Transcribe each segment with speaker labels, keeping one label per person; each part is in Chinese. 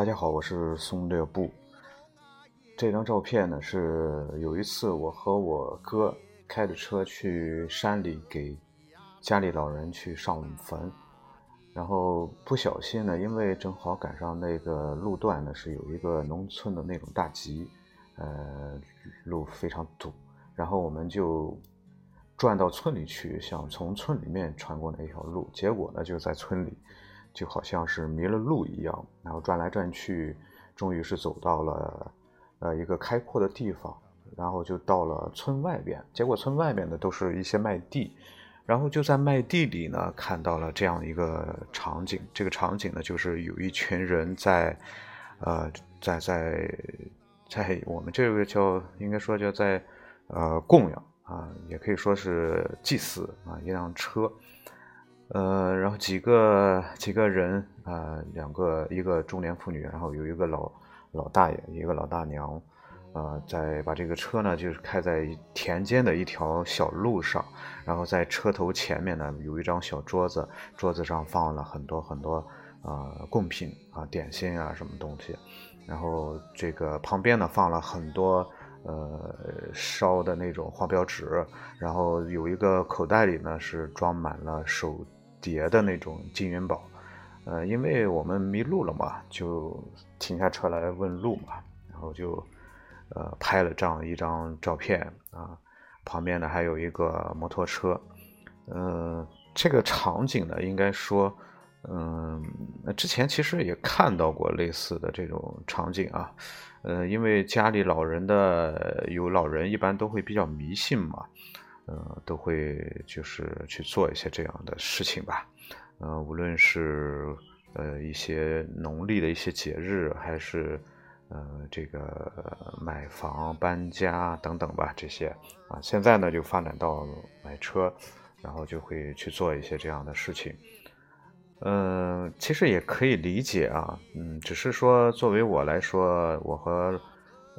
Speaker 1: 大家好，我是松略布。这张照片呢，是有一次我和我哥开着车去山里给家里老人去上坟，然后不小心呢，因为正好赶上那个路段呢是有一个农村的那种大集，呃，路非常堵，然后我们就转到村里去，想从村里面穿过那条路，结果呢就在村里就好像是迷了路一样，然后转来转去，终于是走到了。呃，一个开阔的地方，然后就到了村外边，结果村外边的都是一些麦地，然后就在麦地里呢，看到了这样一个场景。这个场景呢，就是有一群人在，呃，在在在我们这个叫应该说叫在呃供养啊，也可以说是祭祀啊，一辆车，呃，然后几个几个人啊，两个一个中年妇女，然后有一个老。老大爷，一个老大娘，呃，在把这个车呢，就是开在田间的一条小路上，然后在车头前面呢，有一张小桌子，桌子上放了很多很多呃贡品啊，点心啊，什么东西，然后这个旁边呢放了很多呃烧的那种黄标纸，然后有一个口袋里呢是装满了手叠的那种金元宝。呃，因为我们迷路了嘛，就停下车来问路嘛，然后就呃拍了这样一张照片啊，旁边呢还有一个摩托车，嗯，这个场景呢，应该说，嗯，之前其实也看到过类似的这种场景啊，呃，因为家里老人的有老人，一般都会比较迷信嘛，呃，都会就是去做一些这样的事情吧。呃，无论是呃一些农历的一些节日，还是呃这个买房搬家等等吧，这些啊，现在呢就发展到买车，然后就会去做一些这样的事情。嗯，其实也可以理解啊，嗯，只是说作为我来说，我和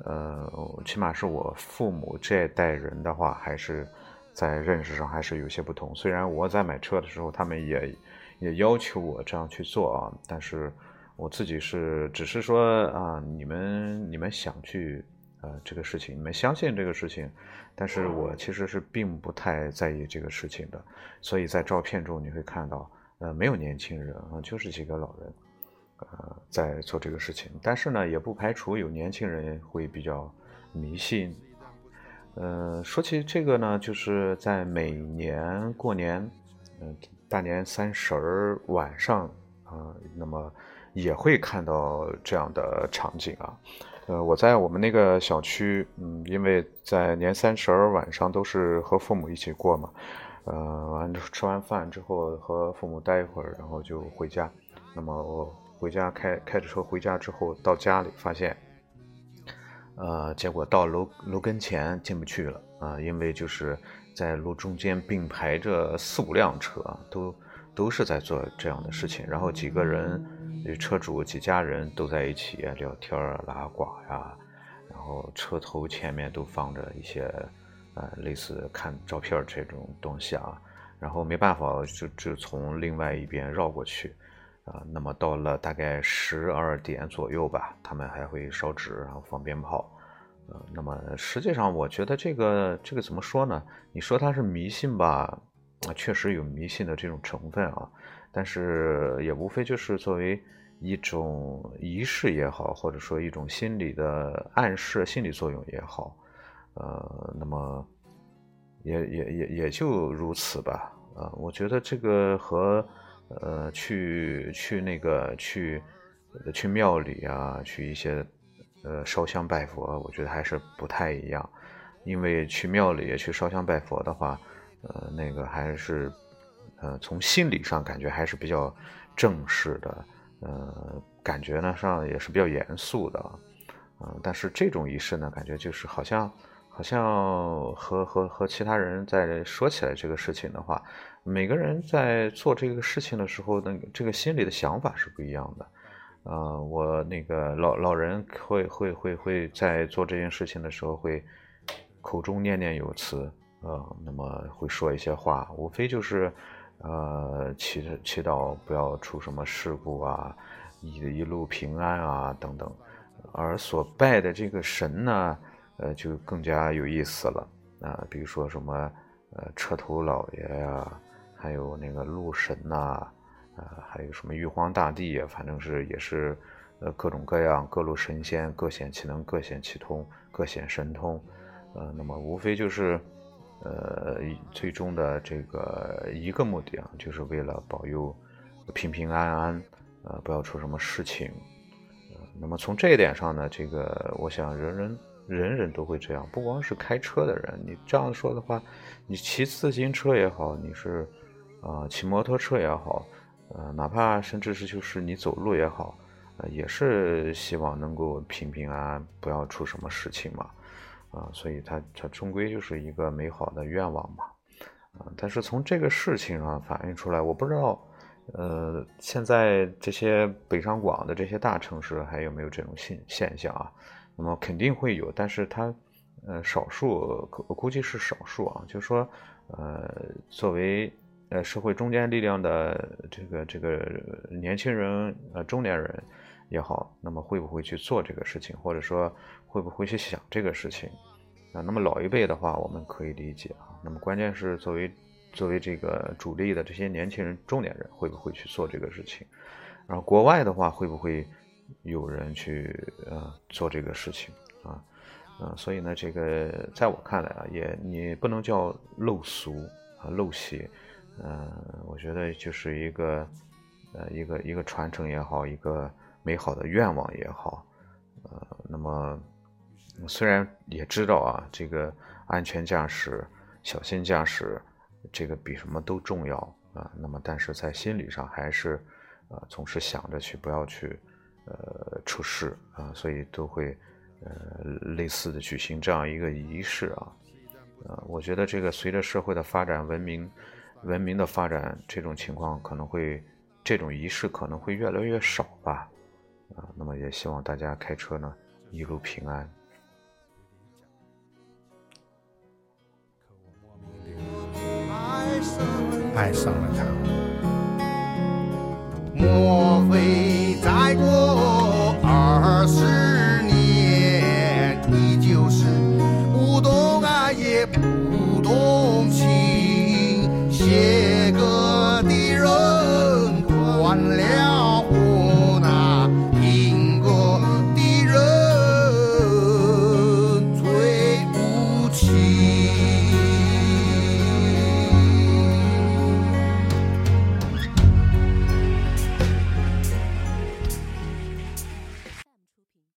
Speaker 1: 呃起码是我父母这代人的话，还是在认识上还是有些不同。虽然我在买车的时候，他们也。也要求我这样去做啊，但是我自己是只是说啊，你们你们想去呃这个事情，你们相信这个事情，但是我其实是并不太在意这个事情的，所以在照片中你会看到呃没有年轻人啊，就是几个老人呃在做这个事情，但是呢也不排除有年轻人会比较迷信。呃，说起这个呢，就是在每年过年，嗯。大年三十儿晚上啊，那么也会看到这样的场景啊。呃，我在我们那个小区，嗯，因为在年三十儿晚上都是和父母一起过嘛，呃，完吃完饭之后和父母待一会儿，然后就回家。那么我回家开开着车回家之后，到家里发现，呃，结果到楼楼跟前进不去了啊，因为就是。在路中间并排着四五辆车，都都是在做这样的事情。然后几个人，车主几家人都在一起聊天拉呱呀。然后车头前面都放着一些，呃，类似看照片这种东西啊。然后没办法，就就从另外一边绕过去，啊，那么到了大概十二点左右吧，他们还会烧纸，然后放鞭炮。呃，那么实际上，我觉得这个这个怎么说呢？你说它是迷信吧，啊，确实有迷信的这种成分啊，但是也无非就是作为一种仪式也好，或者说一种心理的暗示、心理作用也好，呃，那么也也也也就如此吧。啊，我觉得这个和呃去去那个去去庙里啊，去一些。呃，烧香拜佛，我觉得还是不太一样，因为去庙里去烧香拜佛的话，呃，那个还是，呃，从心理上感觉还是比较正式的，呃，感觉呢上也是比较严肃的，嗯，但是这种仪式呢，感觉就是好像，好像和和和其他人在说起来这个事情的话，每个人在做这个事情的时候，那这个心里的想法是不一样的。呃，我那个老老人会会会会在做这件事情的时候，会口中念念有词，呃，那么会说一些话，无非就是，呃，祈祈祷不要出什么事故啊，一一路平安啊等等。而所拜的这个神呢，呃，就更加有意思了啊，比如说什么呃车头老爷呀，还有那个路神呐，呃，还有什么玉皇大帝呀，反正是也是呃各种各样各路神仙，各显其能，各显其通，各显神通。呃，那么无非就是，呃，最终的这个一个目的啊，就是为了保佑平平安安，呃，不要出什么事情。呃，那么从这一点上呢，这个我想人人人人都会这样，不光是开车的人，你这样说的话，你骑自行车也好，你是啊骑摩托车也好，呃，哪怕甚至是就是你走路也好，呃，也是希望能够平平安安，不要出什么事情嘛。啊，所以它它终归就是一个美好的愿望嘛，啊，但是从这个事情上反映出来，我不知道，呃，现在这些北上广的这些大城市还有没有这种现现象啊？那么肯定会有，但是它，呃，少数，我估计是少数啊。就是说，呃，作为呃社会中坚力量的这个这个年轻人，呃，中年人。也好，那么会不会去做这个事情，或者说会不会去想这个事情啊？那么老一辈的话，我们可以理解啊。那么关键是作为作为这个主力的这些年轻人、中年人，会不会去做这个事情？然后国外的话，会不会有人去呃做这个事情啊？嗯，所以呢，这个在我看来啊，也你不能叫陋俗啊陋习，嗯，我觉得就是一个呃一个一个传承也好，一个。美好的愿望也好，呃，那么虽然也知道啊，这个安全驾驶、小心驾驶，这个比什么都重要啊。那么，但是在心理上还是，呃，总是想着去不要去，呃，出事啊，所以都会，呃，类似的举行这样一个仪式啊。呃，我觉得这个随着社会的发展、文明、文明的发展，这种情况可能会，这种仪式可能会越来越少吧。啊，那么也希望大家开车呢一路平安。爱上了他，莫非？